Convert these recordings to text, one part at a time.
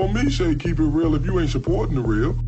on me, say Keep it real if you ain't supporting the real.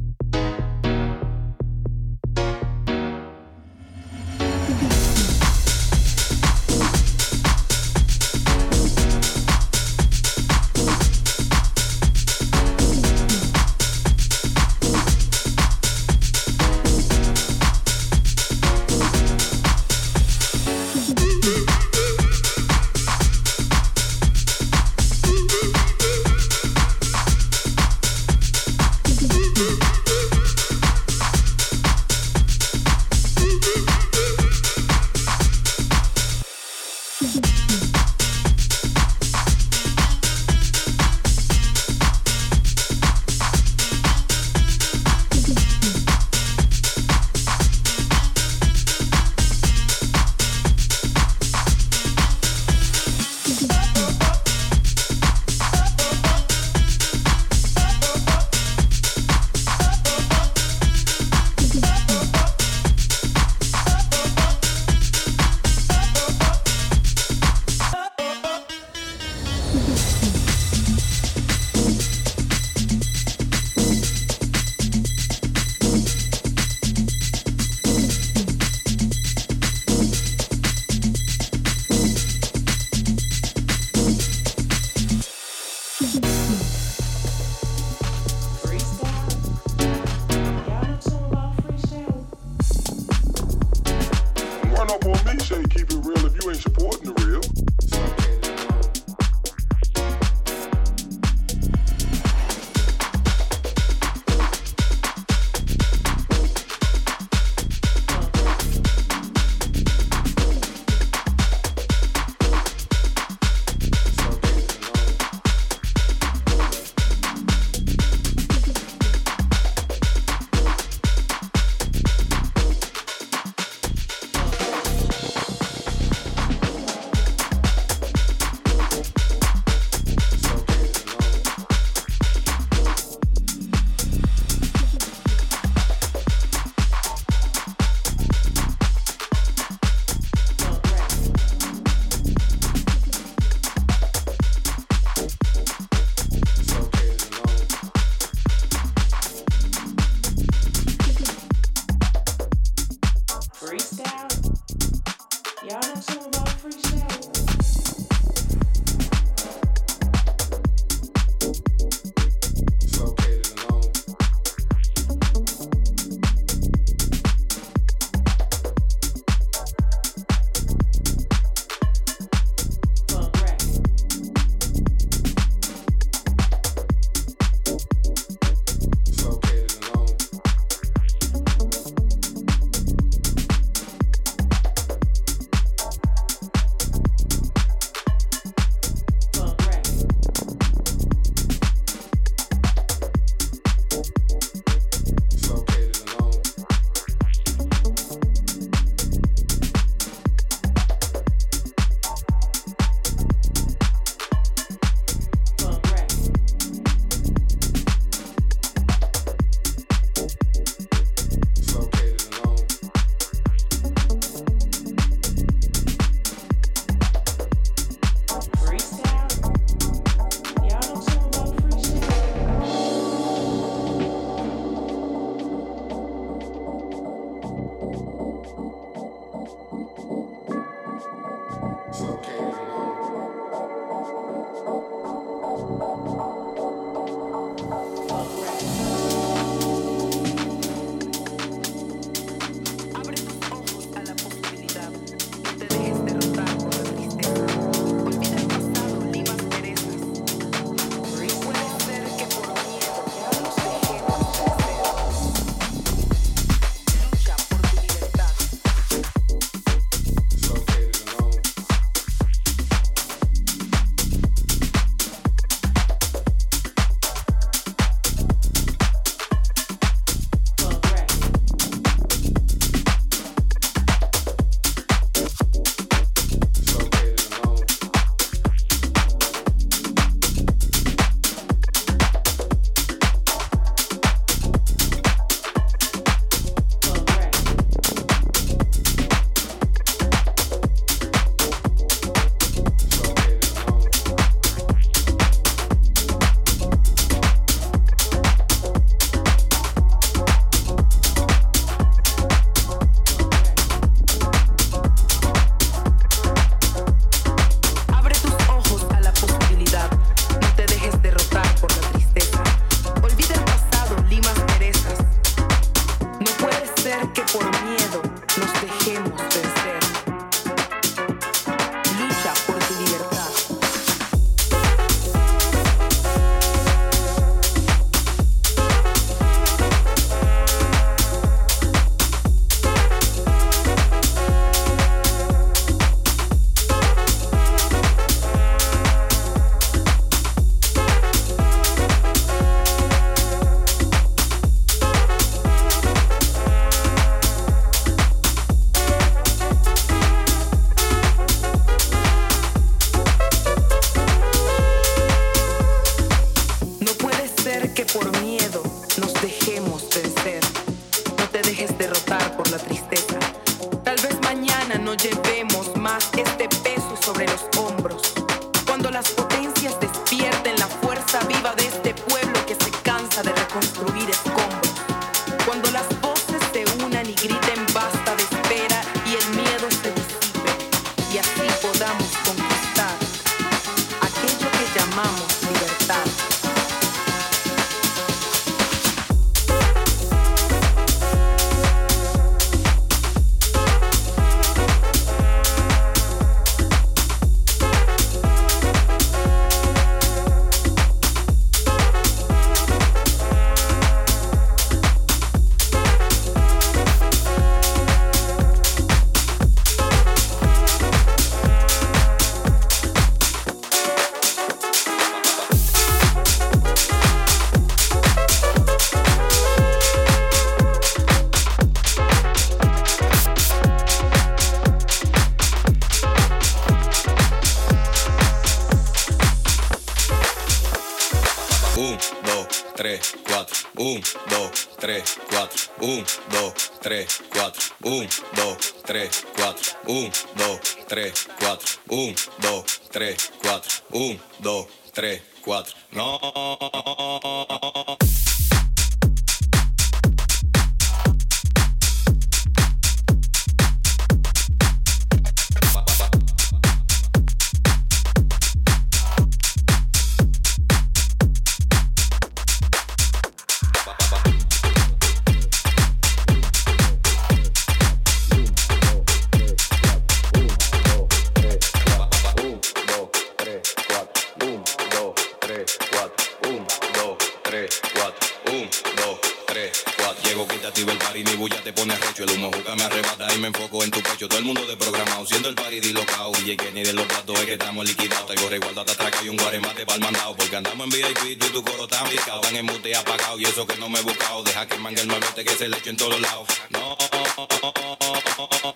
música. Andamos en VIP, tú y tu coro está picado. Están en mute apagado y eso que no me he buscado. Deja que mangue el malote que se le eche en todos lados. No.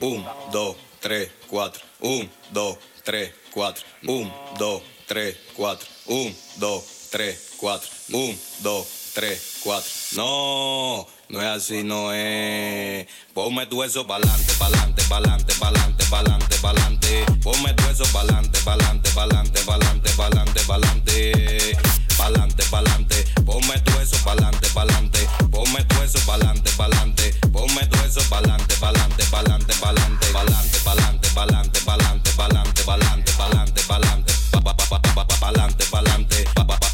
Un, dos, tres, cuatro. Un, dos, tres, cuatro. Un, dos, tres, cuatro. Un, dos, tres, cuatro. Un, dos, tres, cuatro. No es. Ponme tu eso pa'lante, pa'lante, pa'lante, pa'lante, pa'lante, pa'lante. Ponme tu eso pa'lante, pa'lante, pa'lante, pa'lante, pa'lante, pa'lante. Pa'lante, pa'lante. Ponme tu eso pa'lante, pa'lante. Ponme tu eso pa'lante, pa'lante. Ponme tu eso pa'lante, pa'lante, pa'lante, pa'lante, pa'lante, pa'lante, pa'lante, pa'lante, pa'lante, pa'lante, pa'lante, pa'lante, pa'lante, pa'lante,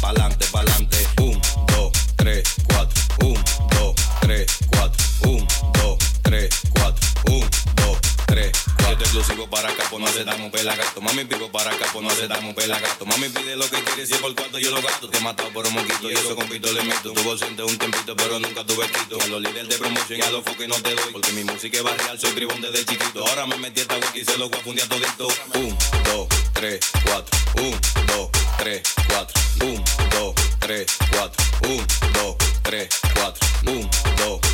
pa'lante, pa'lante. Un, 3, 4, 1, 2, 3, 4. Yo te exclusivo para acá, pues no pelagato. Mami, pico para acá, pues no aceptamos pelagato. Mami, pide lo que quieres, si es por cuarto yo lo gasto. Te he matado por un moquito y eso con pito le meto. Tuvo siente un tempito, pero nunca tuve quito. A los líderes de promoción y a los foques no te doy. Porque mi música es barrial, soy tribón desde chiquito. Ahora me metí esta y se lo voy a fundir todito. 1, 2, 3, 4, 1, 2, 3, 4, 1, 2, 3, 4, 1, 2, 3, 4, 1, 2, 3, 4,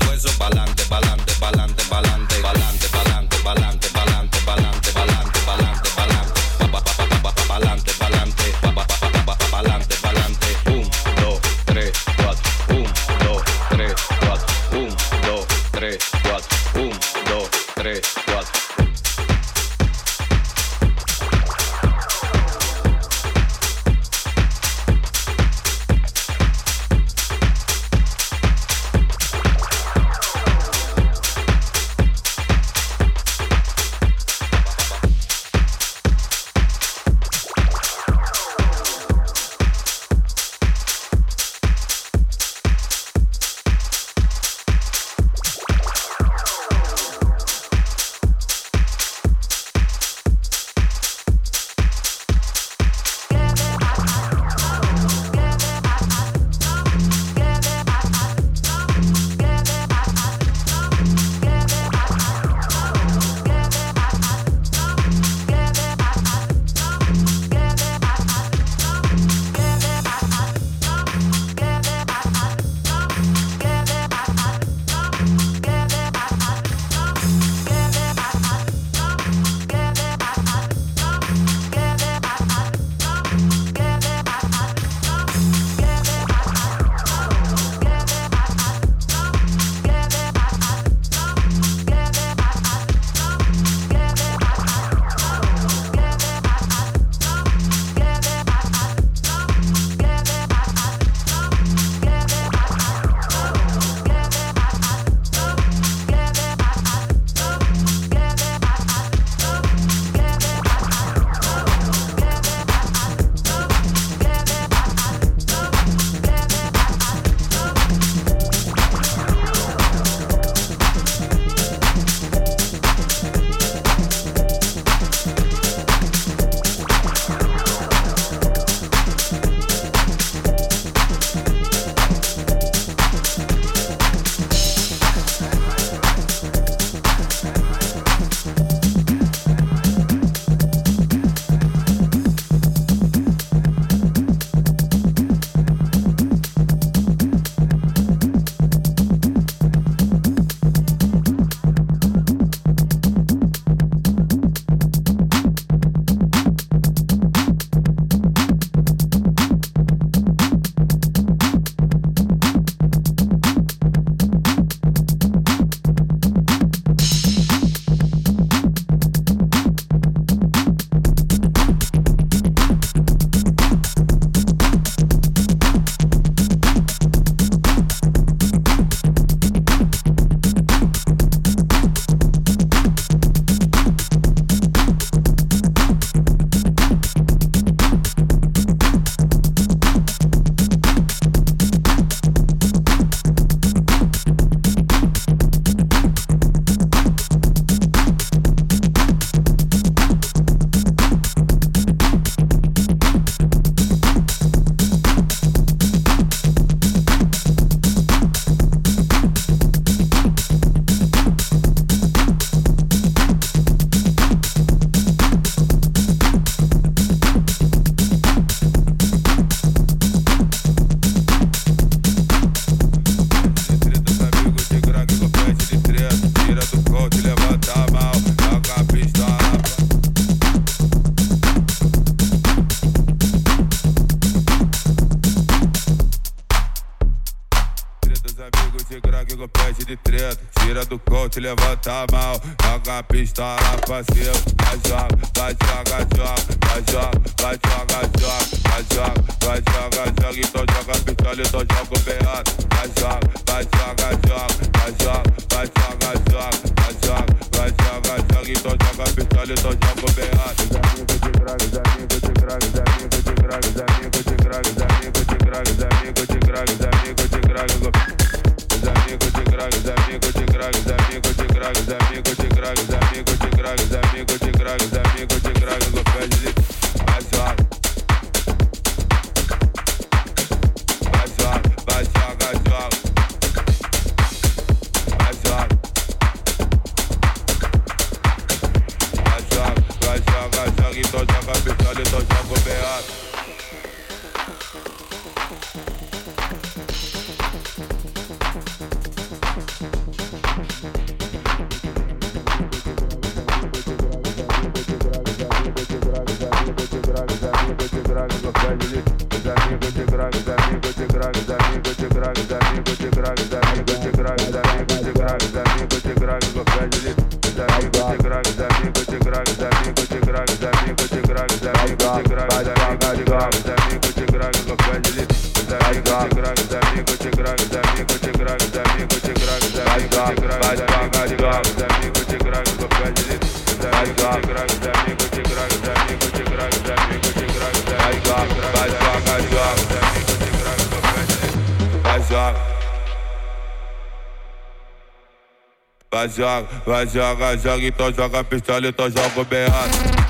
joga, vai joga, joga, então joga pistola, então joga o berrado.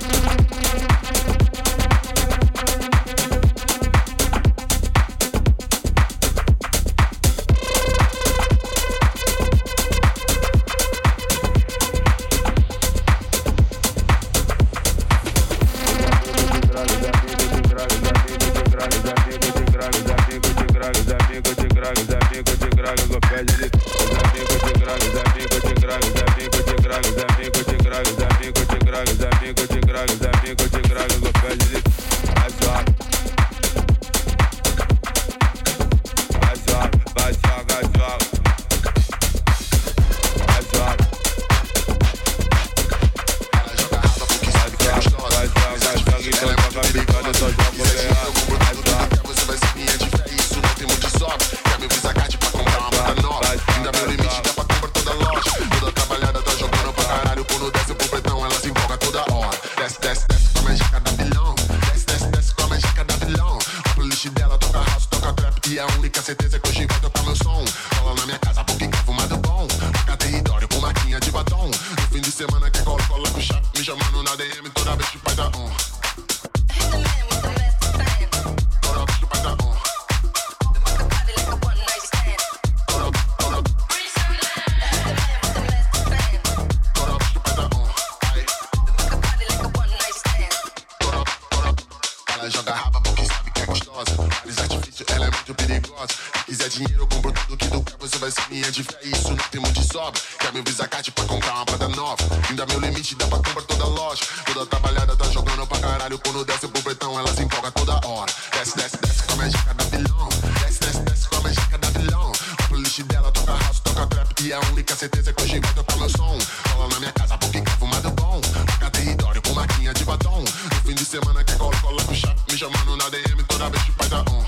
porque sabe que é gostosa. Paris artifício, ela é muito perigosa. Se quiser dinheiro, eu compro tudo que tu quer, você vai ser minha de fé. Isso não tem muito de sobra. Quer meu visacate pra comprar uma prada nova? Ainda meu limite dá pra comprar toda loja. Toda trabalhada tá jogando pra caralho. Quando desce pro pretão, ela se empolga toda hora. Desce, desce, desce com a jaca da vilão. Desce, desce, desce com a jaca da vilão playlist dela toca house, toca trap E a única certeza é que hoje vai com meu som. Cola na minha casa porque quer fumar do bom. Toca território com marquinha de batom. No fim de semana quer cola, cola com chá Me chamando na DM toda vez que faz a on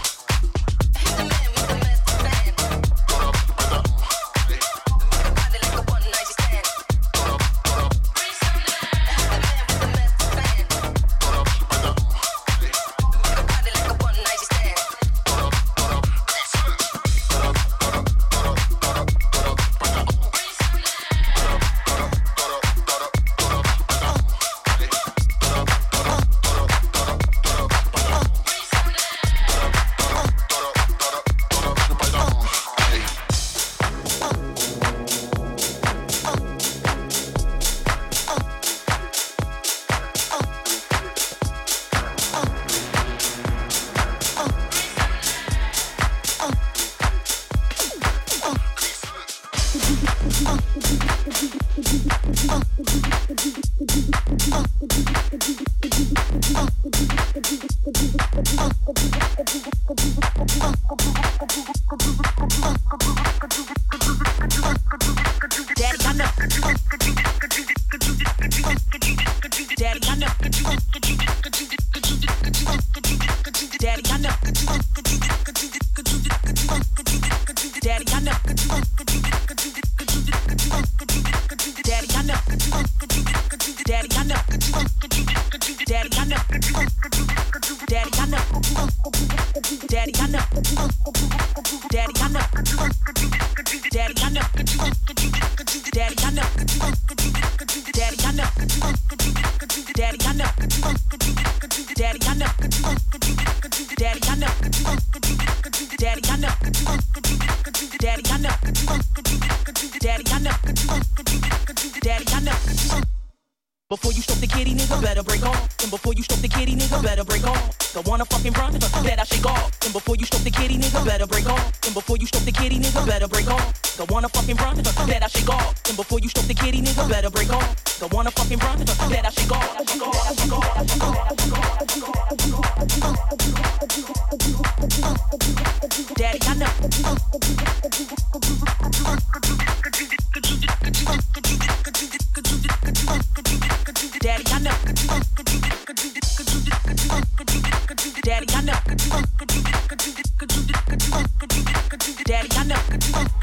Muito stroke the kitty, nigga, better break off. I wanna fucking run, that I shake off. And before you stroke the kitty, nigga, better break off. And before you stroke the kitty, nigga, better break off. I wanna fucking run, that I shake off. And before you stroke the kitty, nigga, better break off. I wanna fucking run, that I shake off. Daddy, I know. daddy, I know.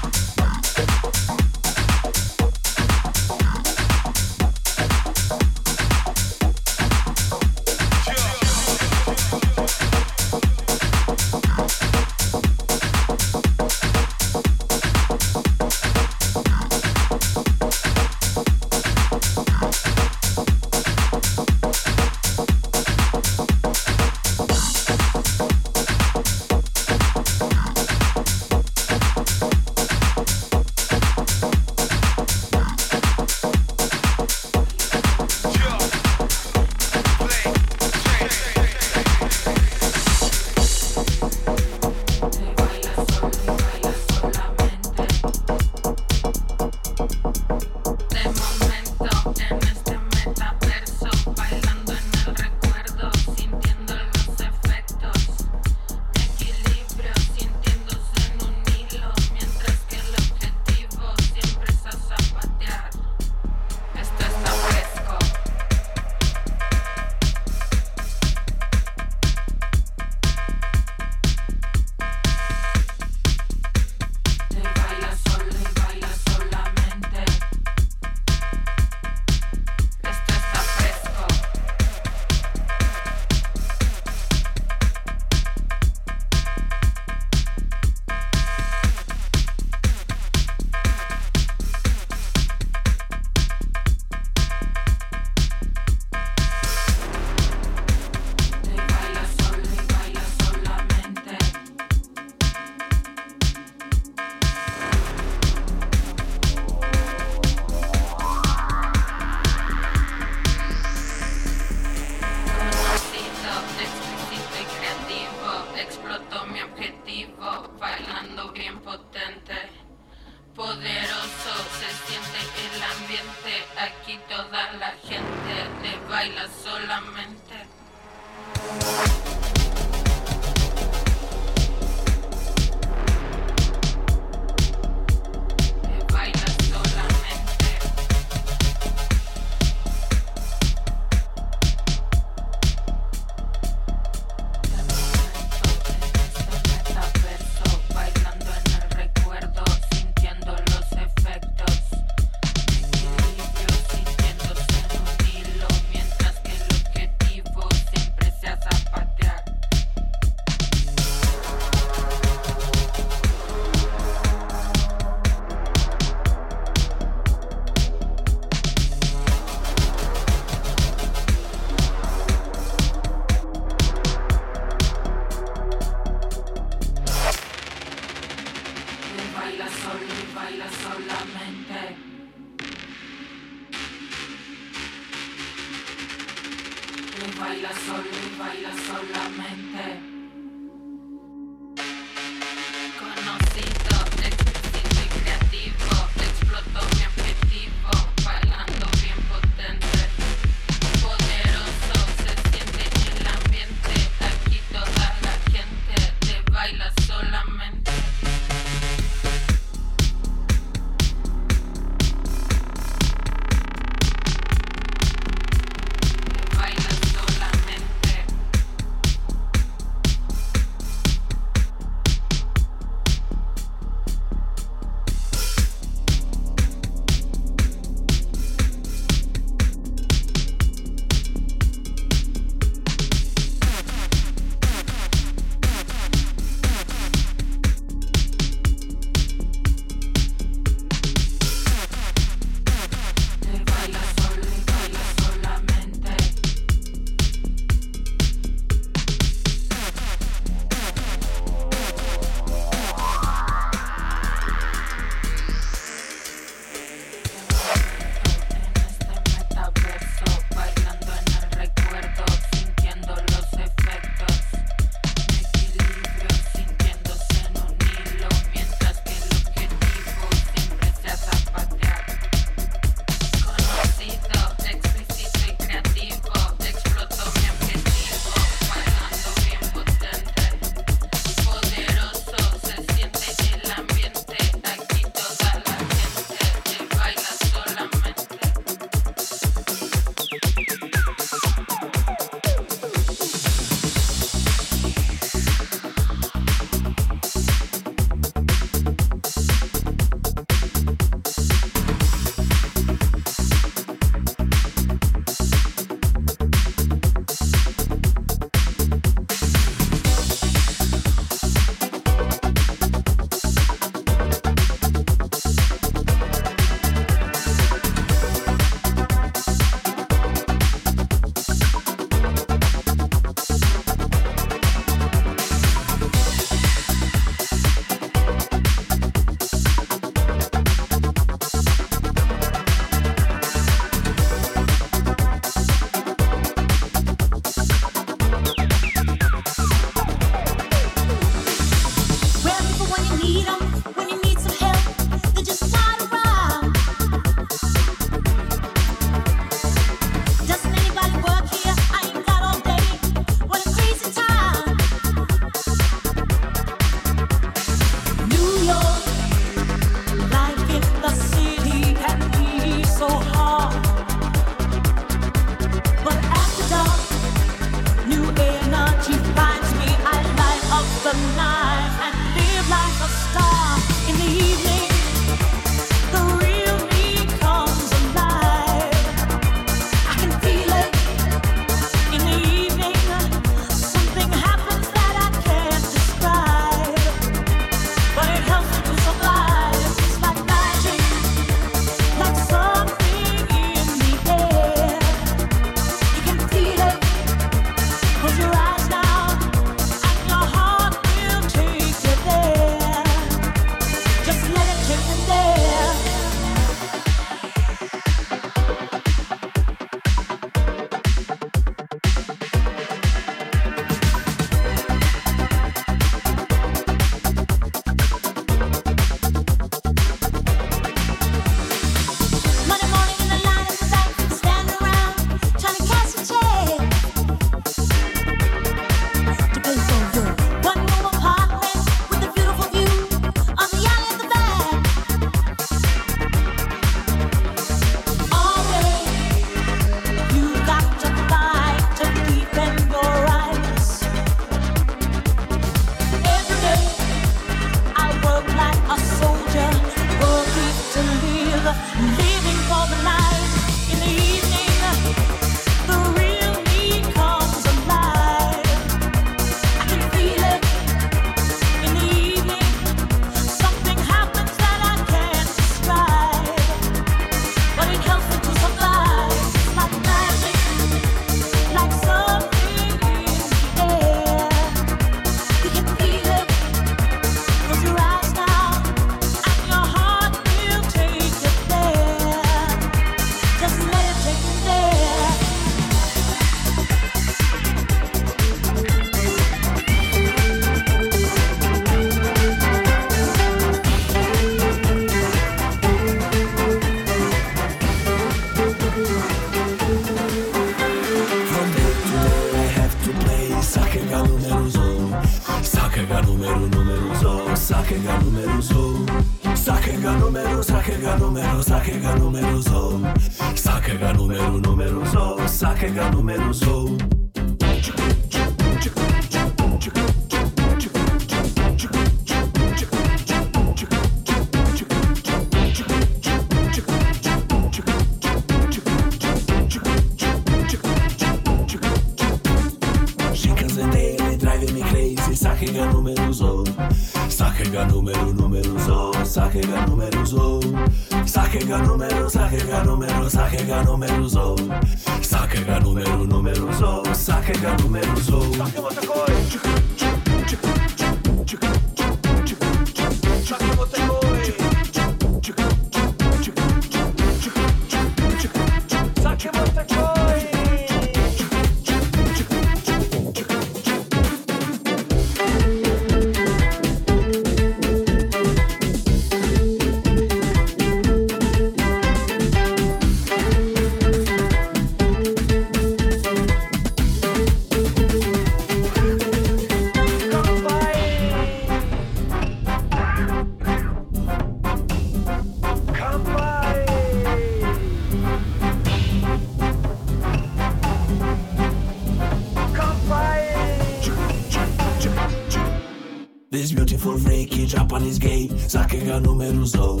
numeru zo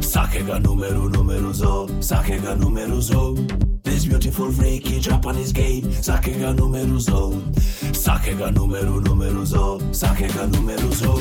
Sakega numeru numeru zo Sakega numeru This beautiful freaky Japanese game Sakega numeru zo Sakega numeru numeru zo Sakega numeru zo